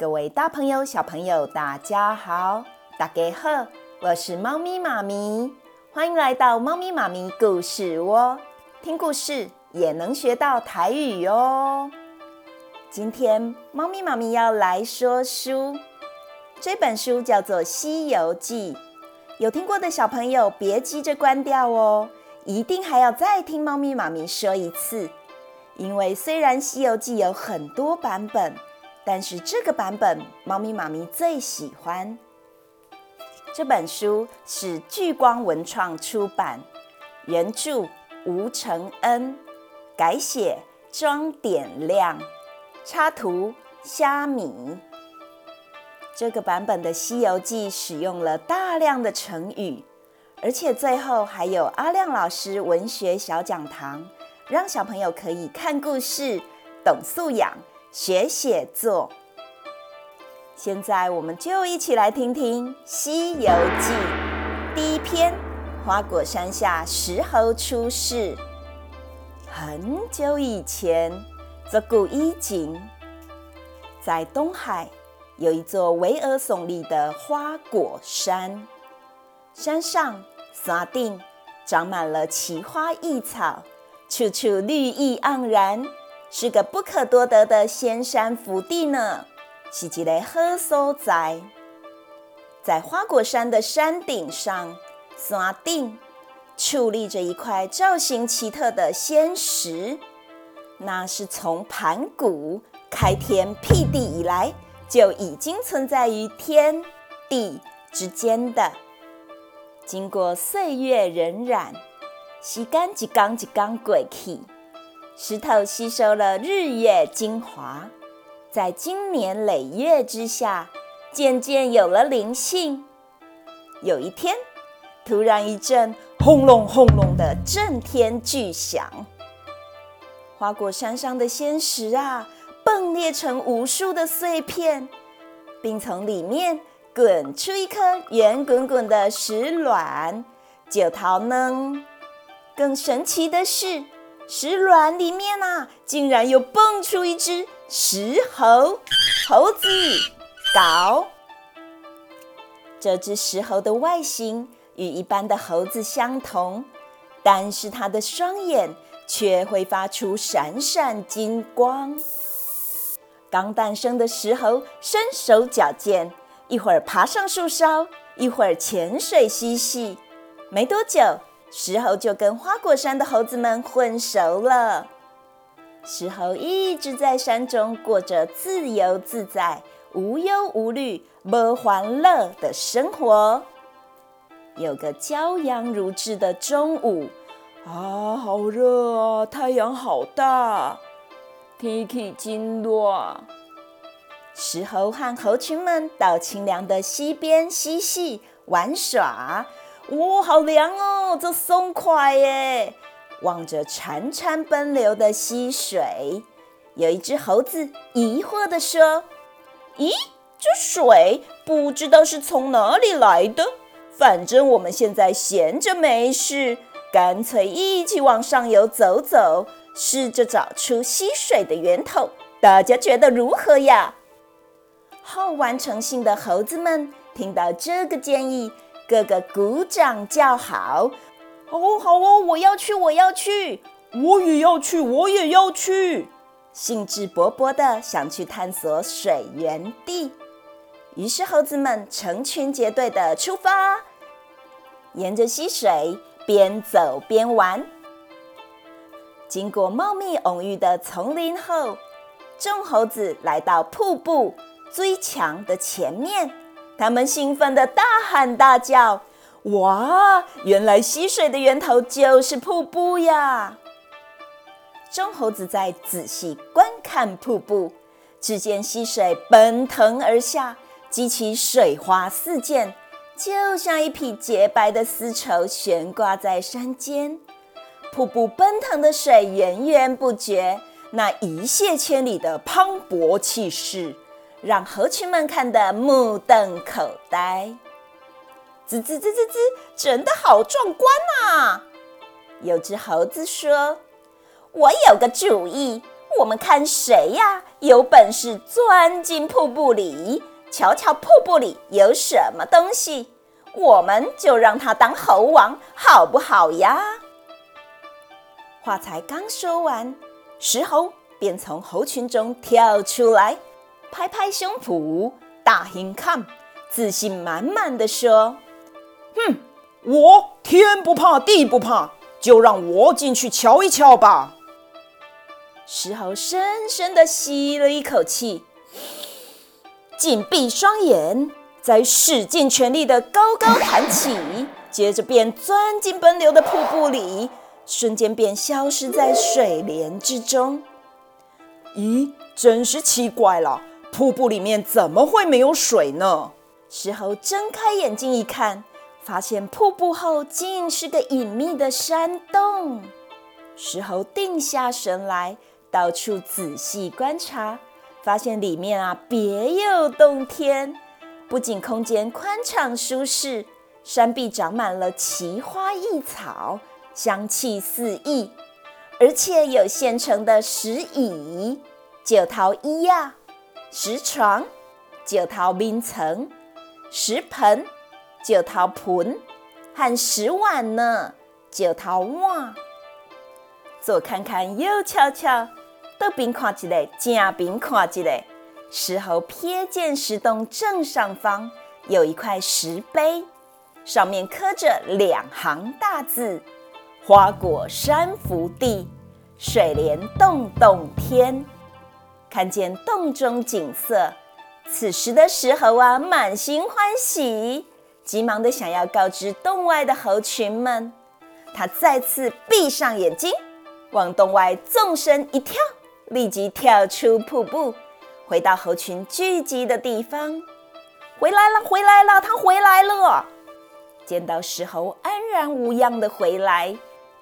各位大朋友、小朋友，大家好，大家好，我是猫咪妈咪，欢迎来到猫咪妈咪故事窝，听故事也能学到台语哟。今天猫咪妈咪要来说书，这本书叫做《西游记》，有听过的小朋友别急着关掉哦，一定还要再听猫咪妈咪说一次，因为虽然《西游记》有很多版本。但是这个版本，猫咪妈咪最喜欢。这本书是聚光文创出版，原著吴承恩，改写庄点亮，插图虾米。这个版本的《西游记》使用了大量的成语，而且最后还有阿亮老师文学小讲堂，让小朋友可以看故事，懂素养。学写作，现在我们就一起来听听《西游记》第一篇：花果山下石猴出世。很久以前，自古以今，在东海有一座巍峨耸立的花果山，山上山顶长满了奇花异草，处处绿意盎然。是个不可多得的仙山福地呢，是一个好所在。在花果山的山顶上，山顶矗立着一块造型奇特的仙石，那是从盘古开天辟地以来就已经存在于天地之间的。经过岁月荏苒，时间一天一天过去。石头吸收了日月精华，在经年累月之下，渐渐有了灵性。有一天，突然一阵轰隆轰隆的震天巨响，花果山上的仙石啊，崩裂成无数的碎片，并从里面滚出一颗圆滚滚的石卵，九桃呢。更神奇的是。石卵里面啊，竟然又蹦出一只石猴，猴子搞。这只石猴的外形与一般的猴子相同，但是它的双眼却会发出闪闪金光。刚诞生的石猴身手矫健，一会儿爬上树梢，一会儿潜水嬉戏，没多久。石猴就跟花果山的猴子们混熟了。石猴一直在山中过着自由自在、无忧无虑、没欢乐的生活。有个骄阳如炙的中午，啊，好热啊！太阳好大，天气真热。石猴和猴群们到清凉的溪边嬉戏玩耍。哇、哦，好凉哦，这松快耶！望着潺潺奔流的溪水，有一只猴子疑惑地说：“咦，这水不知道是从哪里来的？反正我们现在闲着没事，干脆一起往上游走走，试着找出溪水的源头。大家觉得如何呀？”好玩成性的猴子们听到这个建议。个个鼓掌叫好，哦，好哦，我要去，我要去，我也要去，我也要去，兴致勃勃地想去探索水源地。于是猴子们成群结队地出发，沿着溪水边走边玩。经过茂密蓊郁的丛林后，众猴子来到瀑布最强的前面。他们兴奋地大喊大叫：“哇！原来溪水的源头就是瀑布呀！”众猴子在仔细观看瀑布，只见溪水奔腾而下，激起水花四溅，就像一匹洁白的丝绸悬挂在山间。瀑布奔腾的水源源不绝，那一泻千里的磅礴气势。让猴群们看得目瞪口呆，滋滋滋滋滋，真的好壮观啊！有只猴子说：“我有个主意，我们看谁呀，有本事钻进瀑布里，瞧瞧瀑布里有什么东西，我们就让他当猴王，好不好呀？”话才刚说完，石猴便从猴群中跳出来，拍拍胸脯，大声看，自信满满的说：“哼，我天不怕地不怕，就让我进去瞧一瞧吧。”石猴深深的吸了一口气，紧闭双眼，再使尽全力的高高弹起，接着便钻进奔流的瀑布里。瞬间便消失在水帘之中。咦，真是奇怪了，瀑布里面怎么会没有水呢？石猴睁开眼睛一看，发现瀑布后竟是个隐秘的山洞。石猴定下神来，到处仔细观察，发现里面啊别有洞天，不仅空间宽敞舒适，山壁长满了奇花异草。香气四溢，而且有现成的石椅、九桃椅呀、石床、九套冰层、石盆、九套盆和石碗呢，九套碗。左看看，右瞧瞧，东边看一个，正边看一个。石猴瞥见石洞正上方有一块石碑，上面刻着两行大字。花果山福地，水帘洞洞天。看见洞中景色，此时的石猴啊，满心欢喜，急忙的想要告知洞外的猴群们。他再次闭上眼睛，往洞外纵身一跳，立即跳出瀑布，回到猴群聚集的地方。回来了，回来了，他回来了！见到石猴安然无恙的回来。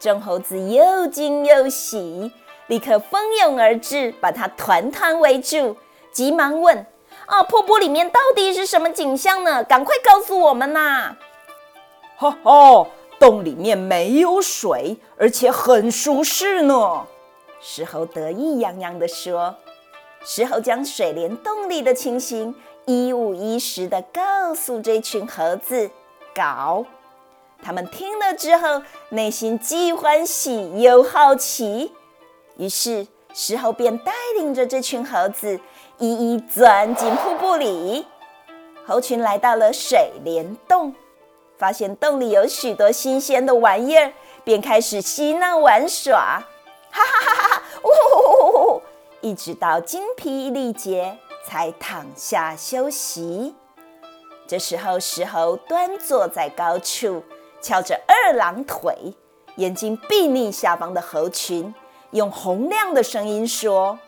众猴子又惊又喜，立刻蜂拥而至，把他团团围住，急忙问：“啊，瀑布里面到底是什么景象呢？赶快告诉我们呐！”哈哈，洞里面没有水，而且很舒适呢。石猴得意洋洋地说：“石猴将水帘洞里的情形一五一十地告诉这群猴子，搞。”他们听了之后，内心既欢喜又好奇，于是石猴便带领着这群猴子一一钻进瀑布里。猴群来到了水帘洞，发现洞里有许多新鲜的玩意儿，便开始嬉闹玩耍，哈哈哈哈！呜呼呼呼，一直到精疲力竭，才躺下休息。这时候，石猴端坐在高处。翘着二郎腿，眼睛睥睨下方的猴群，用洪亮的声音说：“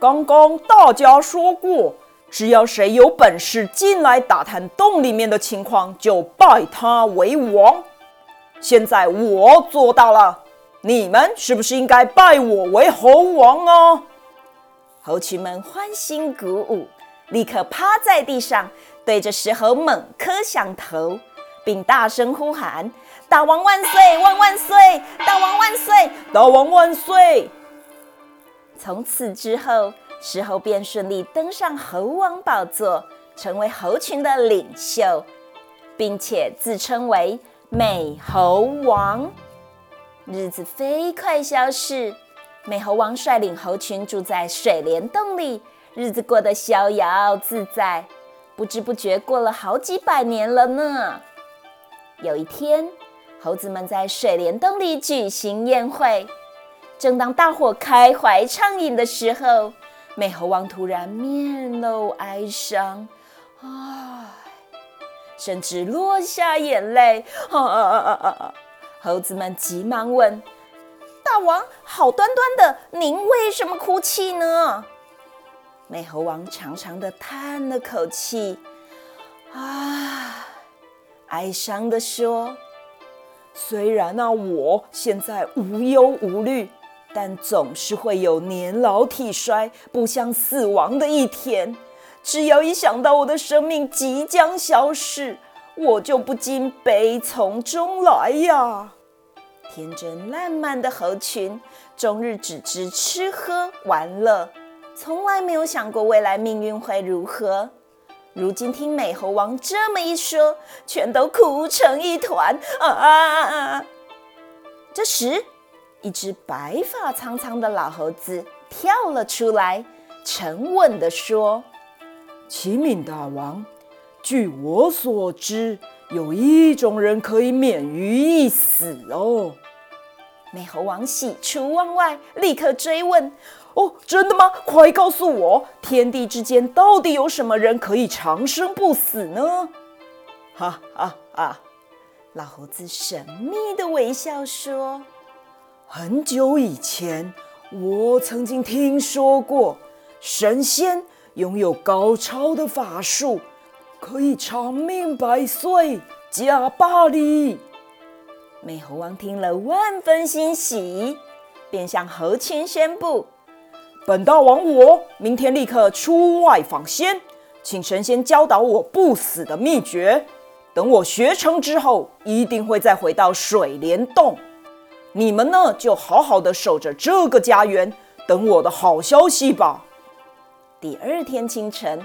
刚刚大家说过，只要谁有本事进来打探洞里面的情况，就拜他为王。现在我做到了，你们是不是应该拜我为猴王啊？”猴群们欢欣鼓舞，立刻趴在地上，对着石猴猛磕响头。并大声呼喊：“大王万岁！万万岁！大王万岁！大王万岁！”从此之后，石猴便顺利登上猴王宝座，成为猴群的领袖，并且自称为美猴王。日子飞快消逝，美猴王率领猴群住在水帘洞里，日子过得逍遥自在。不知不觉过了好几百年了呢。有一天，猴子们在水帘洞里举行宴会。正当大伙开怀畅饮的时候，美猴王突然面露哀伤，唉，甚至落下眼泪。啊啊啊啊啊！猴子们急忙问：“大王，好端端的，您为什么哭泣呢？”美猴王长长的叹了口气，啊。哀伤地说：“虽然那、啊、我现在无忧无虑，但总是会有年老体衰、步向死亡的一天。只要一想到我的生命即将消逝，我就不禁悲从中来呀。”天真烂漫的猴群，终日只知吃喝玩乐，从来没有想过未来命运会如何。如今听美猴王这么一说，全都哭成一团啊，啊，啊！这时，一只白发苍苍的老猴子跳了出来，沉稳地说：“启禀大王，据我所知，有一种人可以免于一死哦。”美猴王喜出望外，立刻追问：“哦，真的吗？快告诉我，天地之间到底有什么人可以长生不死呢？”哈哈哈！老猴子神秘的微笑说：“很久以前，我曾经听说过，神仙拥有高超的法术，可以长命百岁，加百利。”美猴王听了万分欣喜，便向猴群宣布：“本大王我明天立刻出外访仙，请神仙教导我不死的秘诀。等我学成之后，一定会再回到水帘洞。你们呢，就好好的守着这个家园，等我的好消息吧。”第二天清晨，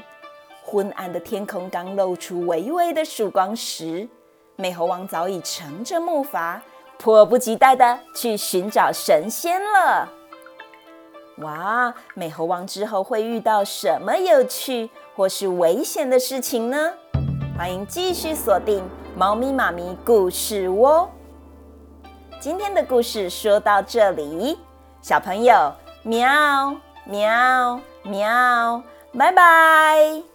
昏暗的天空刚露出微微的曙光时，美猴王早已乘着木筏，迫不及待地去寻找神仙了。哇，美猴王之后会遇到什么有趣或是危险的事情呢？欢迎继续锁定《猫咪妈咪故事窝》。今天的故事说到这里，小朋友，喵喵喵，拜拜。